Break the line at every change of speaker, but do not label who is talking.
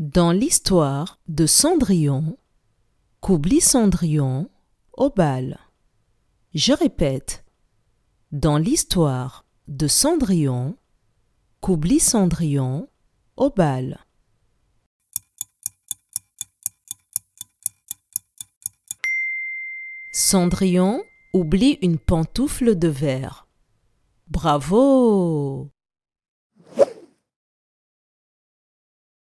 Dans l'histoire de Cendrillon, qu'oublie Cendrillon au bal. Je répète, dans l'histoire de Cendrillon, qu'oublie Cendrillon au bal. Cendrillon oublie une pantoufle de verre. Bravo